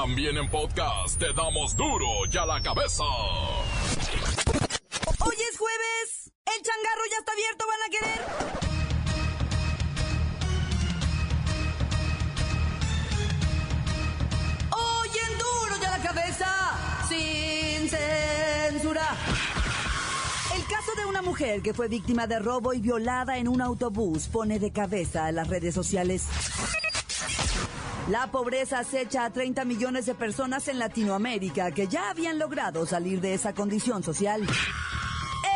También en podcast te damos duro y a la cabeza. Hoy es jueves. El changarro ya está abierto, ¿van a querer? Hoy en duro y a la cabeza. Sin censura. El caso de una mujer que fue víctima de robo y violada en un autobús pone de cabeza a las redes sociales. La pobreza acecha a 30 millones de personas en Latinoamérica que ya habían logrado salir de esa condición social.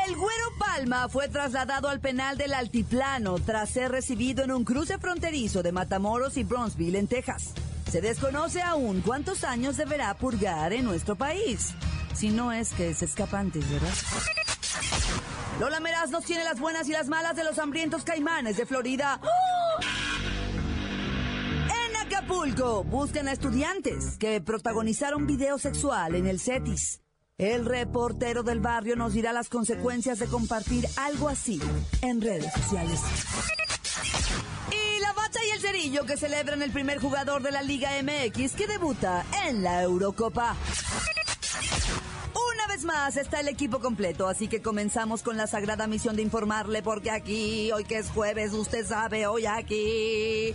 El Güero Palma fue trasladado al penal del Altiplano tras ser recibido en un cruce fronterizo de Matamoros y Bronzeville, en Texas. Se desconoce aún cuántos años deberá purgar en nuestro país. Si no es que es escapante, ¿verdad? Lola Meraz nos tiene las buenas y las malas de los hambrientos caimanes de Florida. Acapulco buscan a estudiantes que protagonizaron video sexual en el CETIS. El reportero del barrio nos dirá las consecuencias de compartir algo así en redes sociales. Y la bacha y el cerillo que celebran el primer jugador de la Liga MX que debuta en la Eurocopa. Una vez más está el equipo completo, así que comenzamos con la sagrada misión de informarle porque aquí, hoy que es jueves, usted sabe, hoy aquí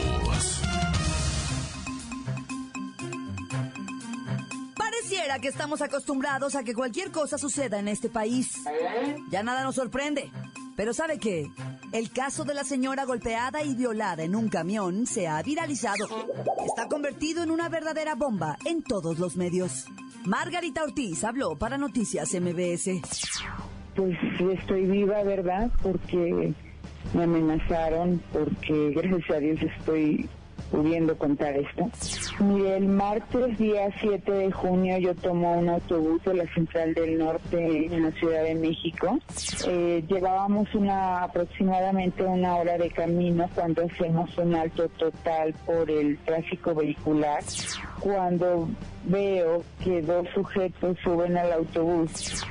Pareciera que estamos acostumbrados a que cualquier cosa suceda en este país. Ya nada nos sorprende. Pero ¿sabe qué? El caso de la señora golpeada y violada en un camión se ha viralizado. Está convertido en una verdadera bomba en todos los medios. Margarita Ortiz habló para Noticias MBS. Pues estoy viva, ¿verdad? Porque me amenazaron, porque gracias a Dios estoy pudiendo contar esto. Mire, el martes día 7 de junio yo tomo un autobús de la Central del Norte en la Ciudad de México. Eh, llevábamos una aproximadamente una hora de camino cuando hacemos un alto total por el tráfico vehicular. Cuando veo que dos sujetos suben al autobús,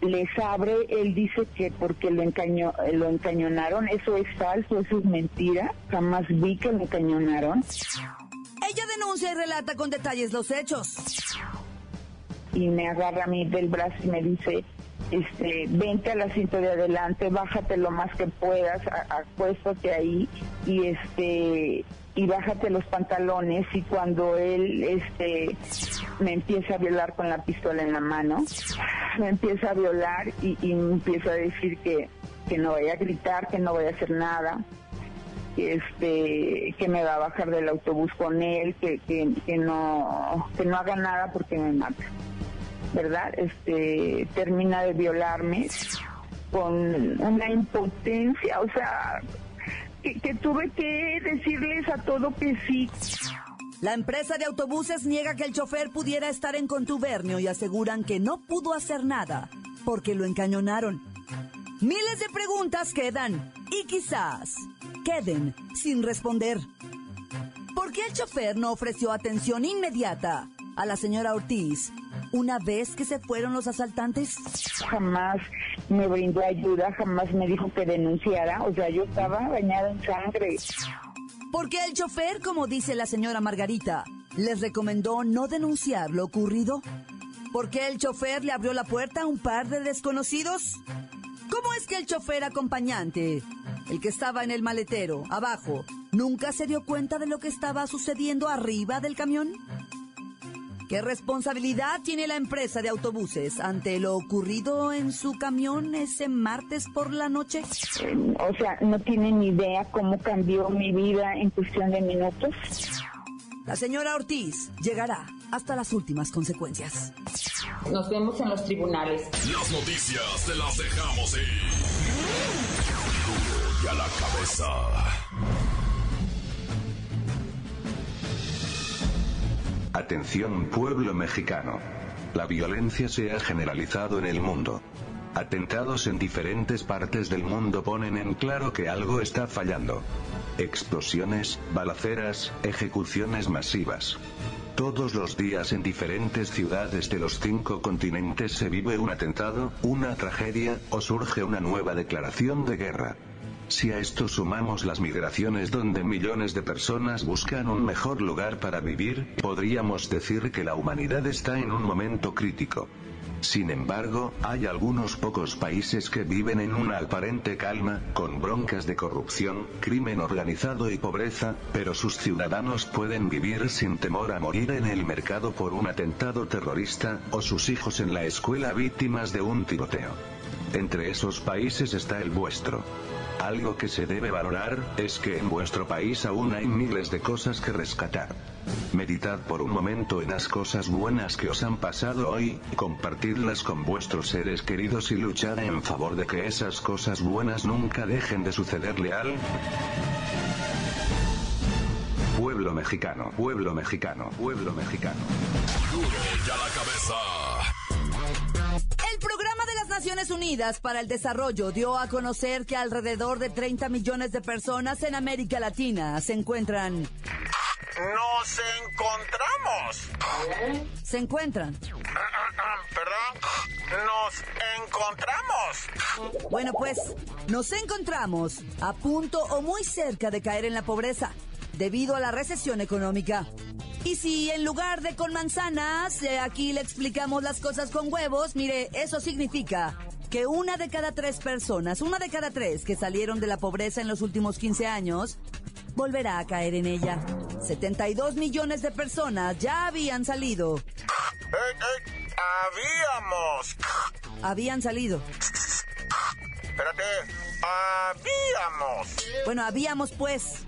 les abre, él dice que porque lo, encaño, lo encañonaron, eso es falso, eso es mentira, jamás vi que lo encañonaron. Ella denuncia y relata con detalles los hechos. y me agarra a mí del brazo y me dice, este, vente al asiento de adelante, bájate lo más que puedas, acuéstate ahí y este y bájate los pantalones y cuando él este me empieza a violar con la pistola en la mano, me empieza a violar y, y me empieza a decir que, que no vaya a gritar, que no vaya a hacer nada, este que me va a bajar del autobús con él, que, que, que no que no haga nada porque me mata. ¿Verdad? Este termina de violarme con una impotencia, o sea, que, tuve que decirles a todo que sí. La empresa de autobuses niega que el chofer pudiera estar en contubernio y aseguran que no pudo hacer nada porque lo encañonaron. Miles de preguntas quedan y quizás queden sin responder. ¿Por qué el chofer no ofreció atención inmediata a la señora Ortiz una vez que se fueron los asaltantes? Jamás me brindó ayuda, jamás me dijo que denunciara, o sea, yo estaba bañada en sangre. ¿Por qué el chofer, como dice la señora Margarita, les recomendó no denunciar lo ocurrido? ¿Por qué el chofer le abrió la puerta a un par de desconocidos? ¿Cómo es que el chofer acompañante, el que estaba en el maletero, abajo, nunca se dio cuenta de lo que estaba sucediendo arriba del camión? ¿Qué responsabilidad tiene la empresa de autobuses ante lo ocurrido en su camión ese martes por la noche? O sea, no tienen ni idea cómo cambió mi vida en cuestión de minutos. La señora Ortiz llegará hasta las últimas consecuencias. Nos vemos en los tribunales. Las noticias te las dejamos ir. Y a la cabeza. Atención pueblo mexicano. la violencia se ha generalizado en el mundo. Atentados en diferentes partes del mundo ponen en claro que algo está fallando. Explosiones, balaceras, ejecuciones masivas. Todos los días en diferentes ciudades de los cinco continentes se vive un atentado, una tragedia, o surge una nueva declaración de guerra. Si a esto sumamos las migraciones donde millones de personas buscan un mejor lugar para vivir, podríamos decir que la humanidad está en un momento crítico. Sin embargo, hay algunos pocos países que viven en una aparente calma, con broncas de corrupción, crimen organizado y pobreza, pero sus ciudadanos pueden vivir sin temor a morir en el mercado por un atentado terrorista, o sus hijos en la escuela víctimas de un tiroteo. Entre esos países está el vuestro. Algo que se debe valorar, es que en vuestro país aún hay miles de cosas que rescatar. Meditad por un momento en las cosas buenas que os han pasado hoy, compartidlas con vuestros seres queridos y luchad en favor de que esas cosas buenas nunca dejen de sucederle al pueblo mexicano, pueblo mexicano, pueblo mexicano. La cabeza. Naciones Unidas para el Desarrollo dio a conocer que alrededor de 30 millones de personas en América Latina se encuentran... Nos encontramos. Se encuentran. Perdón. Nos encontramos. Bueno, pues nos encontramos a punto o muy cerca de caer en la pobreza debido a la recesión económica. Y si en lugar de con manzanas, eh, aquí le explicamos las cosas con huevos, mire, eso significa que una de cada tres personas, una de cada tres que salieron de la pobreza en los últimos 15 años, volverá a caer en ella. 72 millones de personas ya habían salido. ¡Ey, ey! Habíamos. Habían salido. Espérate. Habíamos. Bueno, habíamos pues.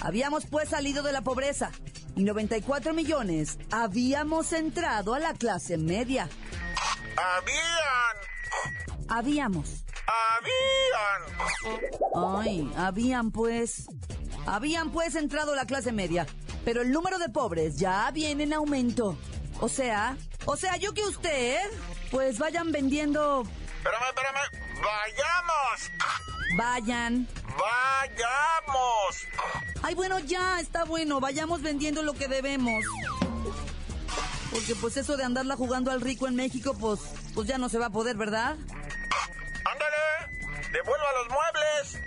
Habíamos pues salido de la pobreza. Y 94 millones habíamos entrado a la clase media. Habían. Habíamos. Habían. Ay, habían pues. Habían pues entrado a la clase media. Pero el número de pobres ya viene en aumento. O sea, o sea, yo que usted, pues vayan vendiendo. Espérame, espérame. Vayamos. Vayan. Vayamos. Ay, bueno, ya, está bueno. Vayamos vendiendo lo que debemos. Porque pues eso de andarla jugando al rico en México, pues, pues ya no se va a poder, ¿verdad? Ándale. Devuelva los muebles.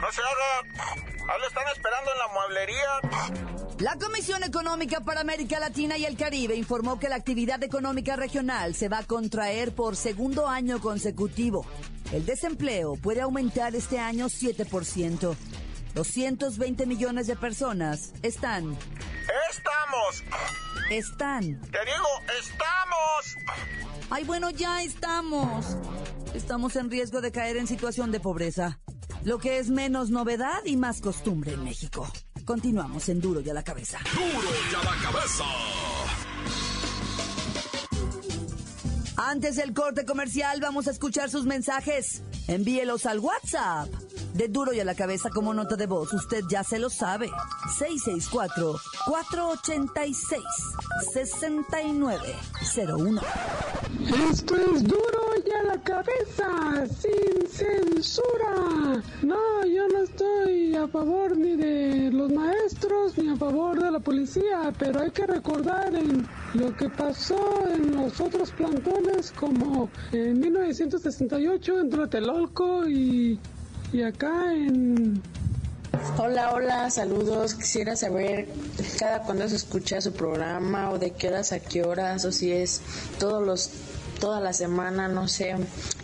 No se haga. Ahí lo están esperando en la mueblería. La Comisión Económica para América Latina y el Caribe informó que la actividad económica regional se va a contraer por segundo año consecutivo. El desempleo puede aumentar este año 7%. 220 millones de personas están. Estamos. Están. Te digo, estamos. Ay, bueno, ya estamos. Estamos en riesgo de caer en situación de pobreza. Lo que es menos novedad y más costumbre en México. Continuamos en Duro y a la cabeza. Duro ya la cabeza. Antes del corte comercial, vamos a escuchar sus mensajes. Envíelos al WhatsApp. De duro y a la cabeza como nota de voz, usted ya se lo sabe. 664-486-6901. Esto es duro y a la cabeza, sin censura. No, yo a favor ni de los maestros ni a favor de la policía, pero hay que recordar en lo que pasó en los otros plantones como en 1968 en Tlatelolco y, y acá en Hola, hola, saludos. Quisiera saber cada cuándo se escucha su programa o de qué horas a qué horas o si es todos los toda la semana, no sé.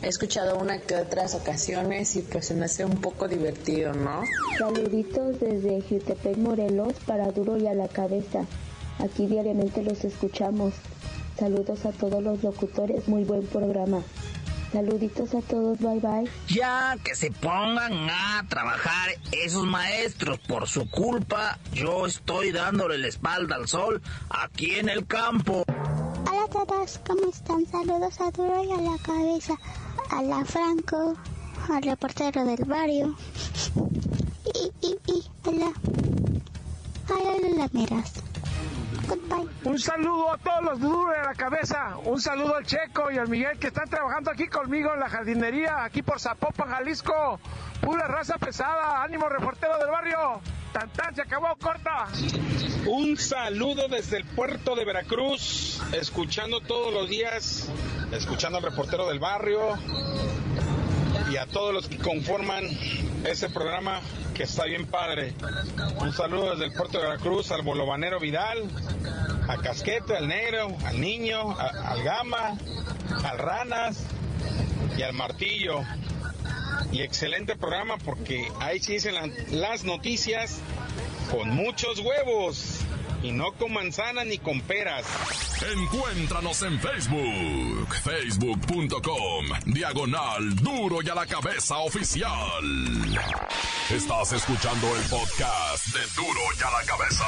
He escuchado una que otras ocasiones y pues se me hace un poco divertido, ¿no? Saluditos desde Jutepec, Morelos, para Duro y a la Cabeza. Aquí diariamente los escuchamos. Saludos a todos los locutores, muy buen programa. Saluditos a todos, bye bye. Ya que se pongan a trabajar esos maestros. Por su culpa, yo estoy dándole la espalda al sol aquí en el campo. Hola ¿cómo están? Saludos a Duro y a la cabeza, a la Franco, al reportero del barrio y, a la, a. Un saludo a todos los duros de la cabeza. Un saludo al Checo y al Miguel que están trabajando aquí conmigo en la jardinería, aquí por Zapopan, Jalisco. Pura raza pesada. Ánimo, reportero del barrio. Tan tan, se acabó, corta. Un saludo desde el puerto de Veracruz, escuchando todos los días, escuchando al reportero del barrio y a todos los que conforman ese programa que está bien padre. Un saludo desde el puerto de Veracruz al bolovanero Vidal, a Casquete, al Negro, al Niño, al Gama, al Ranas y al Martillo. Y excelente programa porque ahí sí dicen la- las noticias con muchos huevos y no con manzana ni con peras. Encuéntranos en Facebook, facebook.com, diagonal duro y a la cabeza oficial. Estás escuchando el podcast de duro y a la cabeza.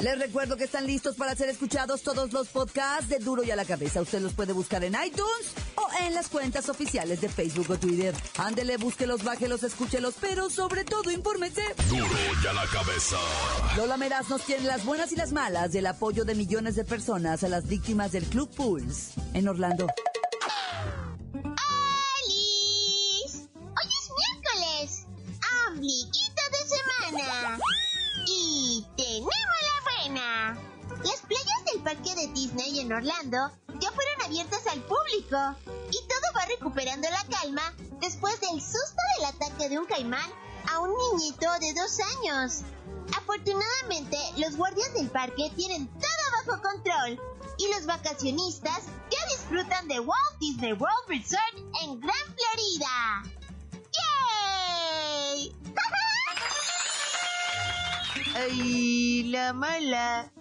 Les recuerdo que están listos para ser escuchados todos los podcasts de Duro y a la Cabeza. Usted los puede buscar en iTunes o en las cuentas oficiales de Facebook o Twitter. Ándele, búsquelos, bájelos, escúchelos, pero sobre todo infórmese. Duro y a la cabeza. Lola Meraz nos tiene las buenas y las malas del apoyo de millones de personas a las víctimas del Club Pools en Orlando. Ya fueron abiertas al público y todo va recuperando la calma después del susto del ataque de un caimán a un niñito de dos años. Afortunadamente, los guardias del parque tienen todo bajo control y los vacacionistas ya disfrutan de Walt Disney World Resort en Gran Florida. ¡Yay! ¡Ay, la mala!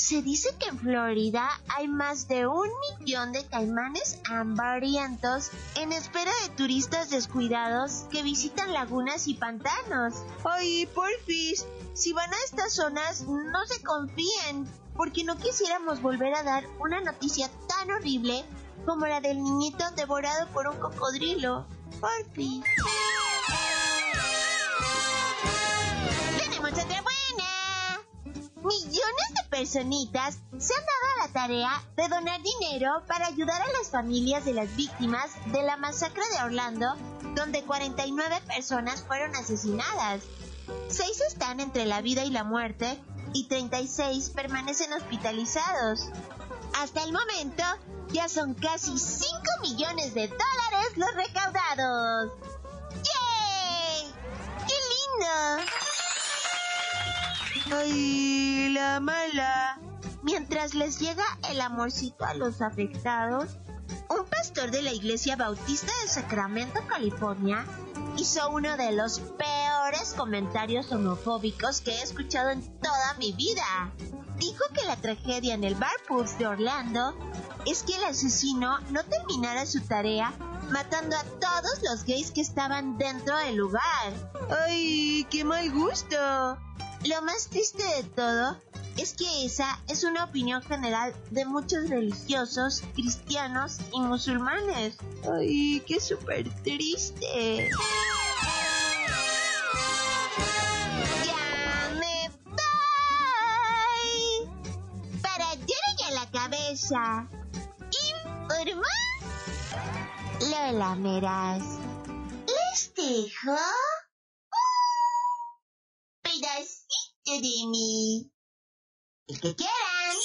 Se dice que en Florida hay más de un millón de caimanes hambrientos en espera de turistas descuidados que visitan lagunas y pantanos. Ay, porfis, si van a estas zonas, no se confíen, porque no quisiéramos volver a dar una noticia tan horrible como la del niñito devorado por un cocodrilo. Porfis. Millones de personitas se han dado a la tarea de donar dinero para ayudar a las familias de las víctimas de la masacre de Orlando, donde 49 personas fueron asesinadas. Seis están entre la vida y la muerte y 36 permanecen hospitalizados. Hasta el momento, ya son casi 5 millones de dólares los recaudados. ¡Yay! ¡Qué lindo! ¡Ay, la mala! Mientras les llega el amorcito a los afectados, un pastor de la Iglesia Bautista de Sacramento, California, hizo uno de los peores comentarios homofóbicos que he escuchado en toda mi vida. Dijo que la tragedia en el Bar Pubs de Orlando es que el asesino no terminara su tarea matando a todos los gays que estaban dentro del lugar. ¡Ay, qué mal gusto! Lo más triste de todo es que esa es una opinión general de muchos religiosos, cristianos y musulmanes. ¡Ay, qué súper triste! ¡Ya me voy! Para a la cabeza. Informa Lola Meras. Les dejo un El que quieran.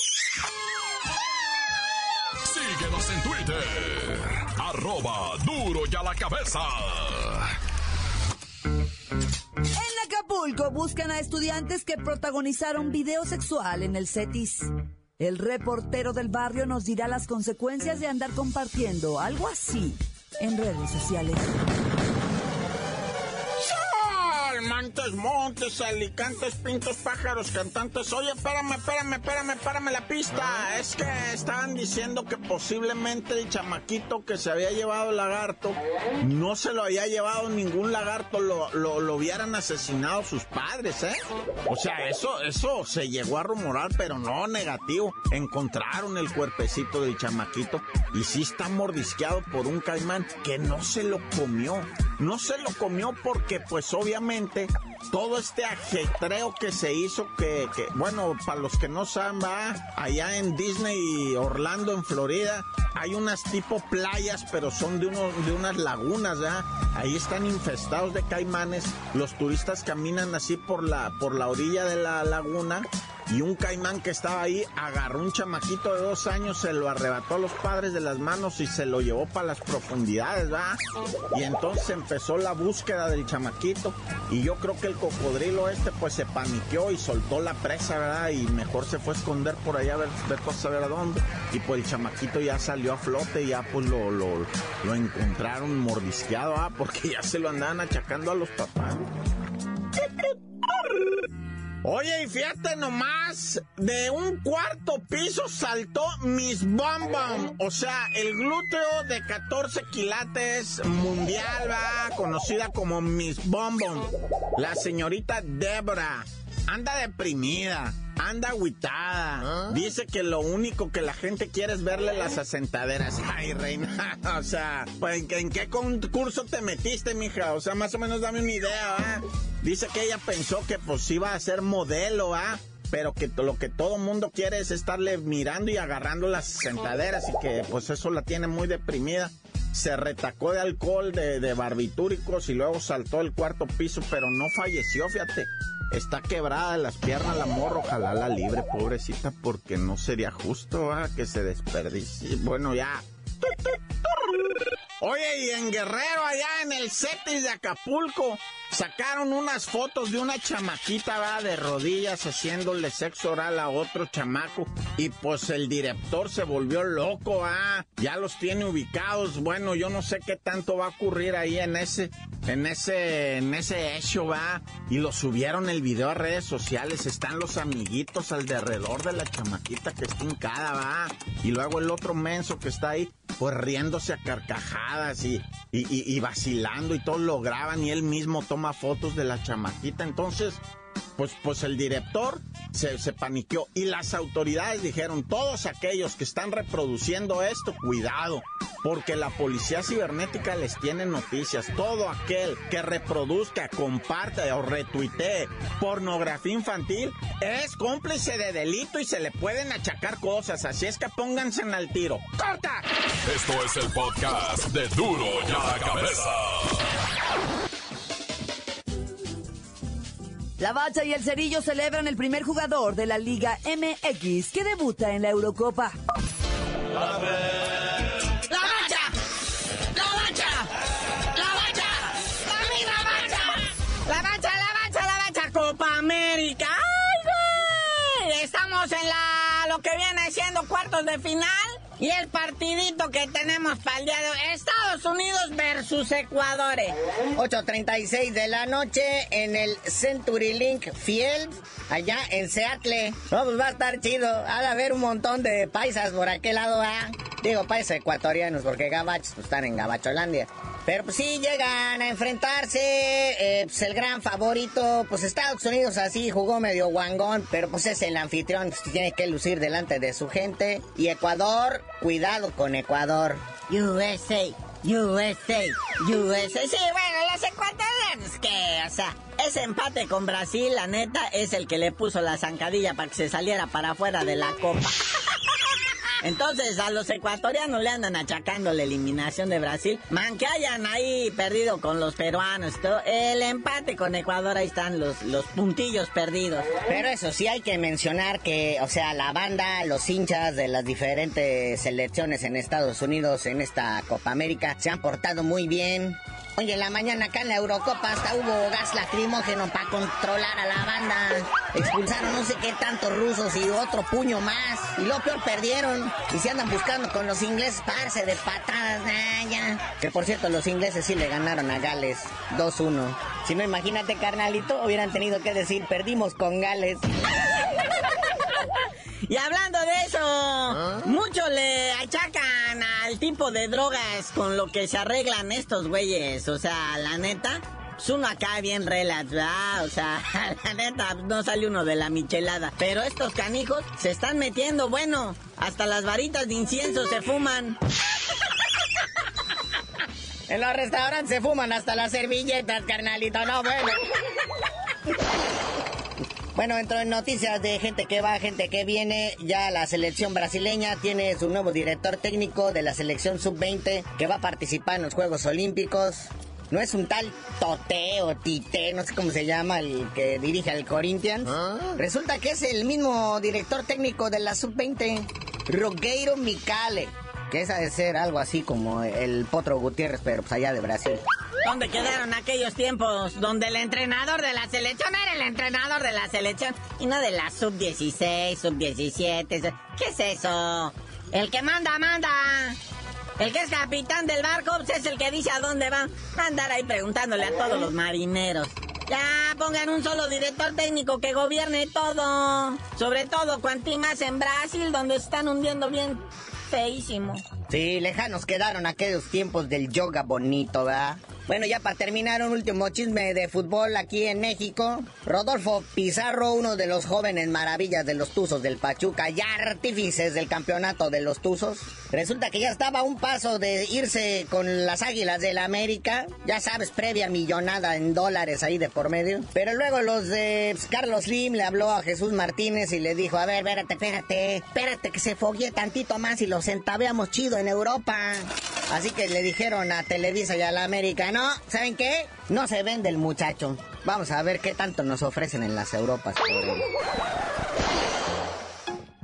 Síguenos en Twitter. Arroba duro y a la cabeza. En Acapulco buscan a estudiantes que protagonizaron video sexual en el CETIS. El reportero del barrio nos dirá las consecuencias de andar compartiendo algo así en redes sociales. Montes, montes, alicantes, pintos, pájaros, cantantes. Oye, espérame, espérame, espérame, espérame la pista. Es que estaban diciendo que posiblemente el chamaquito que se había llevado el lagarto no se lo había llevado ningún lagarto, lo, lo, lo hubieran asesinado sus padres, ¿eh? O sea, eso, eso se llegó a rumorar, pero no negativo. Encontraron el cuerpecito del chamaquito y sí está mordisqueado por un caimán que no se lo comió. no se lo comió porque pues obviamente todo este ajetreo que se hizo que, bueno, para los que no saben, va allá en Disney Orlando, en Florida, hay unas tipo playas, pero son de, de unas lagunas, ¿ya? Ahí están infestados de caimanes. Los turistas caminan así por la, por la orilla de la laguna y un caimán que estaba ahí agarró un chamaquito de dos años, se lo arrebató a los padres de las manos y se lo llevó para las profundidades, ¿va? Y entonces empezó la búsqueda del chamaquito y yo creo que el cocodrilo este pues se paniqueó y soltó la presa, ¿verdad? Y mejor se fue a esconder por allá a ver, ver a saber a dónde. Y pues el chamaquito ya salió a flote y ya pues lo, lo, lo encontraron mordisqueado, ¿ah? Porque ya se lo andaban achacando a los papás. Oye, y fíjate nomás, de un cuarto piso saltó Miss Bom, o sea, el glúteo de 14 quilates mundial, va, conocida como Miss Bom, la señorita Debra anda deprimida, anda agüitada. Dice que lo único que la gente quiere es verle las asentaderas. Ay, reina, o sea, pues, ¿en qué concurso te metiste, mija? O sea, más o menos dame una idea, ¿ah? Dice que ella pensó que pues iba a ser modelo, ¿ah? Pero que lo que todo mundo quiere es estarle mirando y agarrando las sentaderas y que pues eso la tiene muy deprimida se retacó de alcohol, de, de, barbitúricos y luego saltó el cuarto piso, pero no falleció, fíjate. Está quebrada de las piernas la morra, ojalá la libre, pobrecita, porque no sería justo ¿ah? que se desperdicie. Bueno, ya. Oye, y en Guerrero, allá en el Cetis de Acapulco, sacaron unas fotos de una chamaquita, va, de rodillas haciéndole sexo oral a otro chamaco. Y pues el director se volvió loco, ah, ya los tiene ubicados. Bueno, yo no sé qué tanto va a ocurrir ahí en ese, en ese, en ese hecho, va. Y lo subieron el video a redes sociales. Están los amiguitos alrededor de la chamaquita que está hincada, va. Y luego el otro menso que está ahí, pues riéndose a carcajadas y, y, vacilando y todo lo graban y él mismo toma fotos de la chamaquita. Entonces, pues, pues el director se, se, paniqueó y las autoridades dijeron, todos aquellos que están reproduciendo esto, cuidado, porque la policía cibernética les tiene noticias. Todo aquel que reproduzca, comparte o retuitee pornografía infantil es cómplice de delito y se le pueden achacar cosas. Así es que pónganse en el tiro. ¡Corta! Esto es el podcast de Duro y a la cabeza. La Bacha y el Cerillo celebran el primer jugador de la Liga MX que debuta en la Eurocopa. ¡La Bacha! ¡La Bacha! ¡La Bacha! ¡La Bacha! ¡La Bacha, la Bacha, la Bacha! ¡Copa América! ¡Ay, güey! Estamos en la... lo que viene siendo cuartos de final. Y el partidito que tenemos para el día de hoy, Estados Unidos versus Ecuador. 8.36 de la noche en el CenturyLink Field, allá en Seattle. No, pues va a estar chido. Ha de haber un montón de paisas por aquel lado, ¿ah? Digo, paisas ecuatorianos, porque gabachos pues, están en Gabacholandia. Pero pues sí llegan a enfrentarse, eh, pues el gran favorito, pues Estados Unidos así jugó medio guangón, pero pues es el anfitrión, pues tiene que lucir delante de su gente. Y Ecuador, cuidado con Ecuador. USA, USA, USA. Sí, bueno, los ecuatorianos que, o sea, ese empate con Brasil, la neta, es el que le puso la zancadilla para que se saliera para afuera de la copa. Entonces a los ecuatorianos le andan achacando la eliminación de Brasil. Man, que hayan ahí perdido con los peruanos. Todo. El empate con Ecuador, ahí están los, los puntillos perdidos. Pero eso sí hay que mencionar que, o sea, la banda, los hinchas de las diferentes selecciones en Estados Unidos en esta Copa América se han portado muy bien. Oye, en la mañana acá en la Eurocopa hasta hubo gas lacrimógeno para controlar a la banda. Expulsaron no sé qué tantos rusos y otro puño más. Y lo peor perdieron. Y se andan buscando con los ingleses parse de patadas. Ah, ya. Que por cierto, los ingleses sí le ganaron a Gales 2-1. Si no, imagínate, carnalito, hubieran tenido que decir, perdimos con Gales. Y hablando de eso, ¿Ah? mucho le achacan tipo de drogas con lo que se arreglan estos güeyes. O sea, la neta, pues uno acá bien relax, ¿verdad? O sea, la neta, no sale uno de la michelada. Pero estos canijos se están metiendo, bueno, hasta las varitas de incienso se fuman. En los restaurantes se fuman hasta las servilletas, carnalito, no, bueno. Bueno, entro en noticias de gente que va, gente que viene. Ya la selección brasileña tiene su nuevo director técnico de la selección sub-20 que va a participar en los Juegos Olímpicos. No es un tal Tote o Tite, no sé cómo se llama, el que dirige al Corinthians. Resulta que es el mismo director técnico de la sub-20, Rogueiro Micale. Que esa de ser algo así como el Potro Gutiérrez, pero pues allá de Brasil. ¿Dónde quedaron aquellos tiempos donde el entrenador de la selección era el entrenador de la selección y no de la sub-16, sub-17? ¿Qué es eso? El que manda, manda. El que es capitán del barco pues, es el que dice a dónde va. A andar ahí preguntándole a todos los marineros. Ya, pongan un solo director técnico que gobierne todo. Sobre todo, cuanto más en Brasil, donde se están hundiendo bien feísimo. Sí, lejanos quedaron aquellos tiempos del yoga bonito, ¿verdad? Bueno, ya para terminar, un último chisme de fútbol aquí en México. Rodolfo Pizarro, uno de los jóvenes maravillas de los Tuzos del Pachuca, ya artífices del campeonato de los Tuzos. Resulta que ya estaba a un paso de irse con las Águilas del la América. Ya sabes, previa millonada en dólares ahí de por medio. Pero luego los de Carlos Slim le habló a Jesús Martínez y le dijo, a ver, espérate, espérate, espérate que se foguee tantito más y lo centaveamos chido en Europa. Así que le dijeron a Televisa y a la América, no, ¿saben qué? No se vende el muchacho. Vamos a ver qué tanto nos ofrecen en las Europas.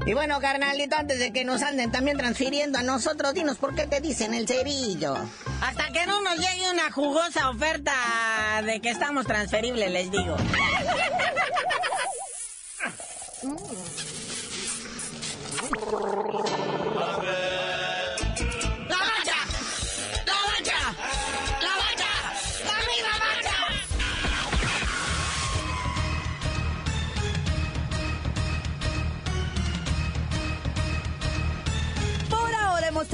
Y bueno, carnalito, antes de que nos anden también transfiriendo a nosotros, dinos por qué te dicen el cerillo. Hasta que no nos llegue una jugosa oferta de que estamos transferibles, les digo.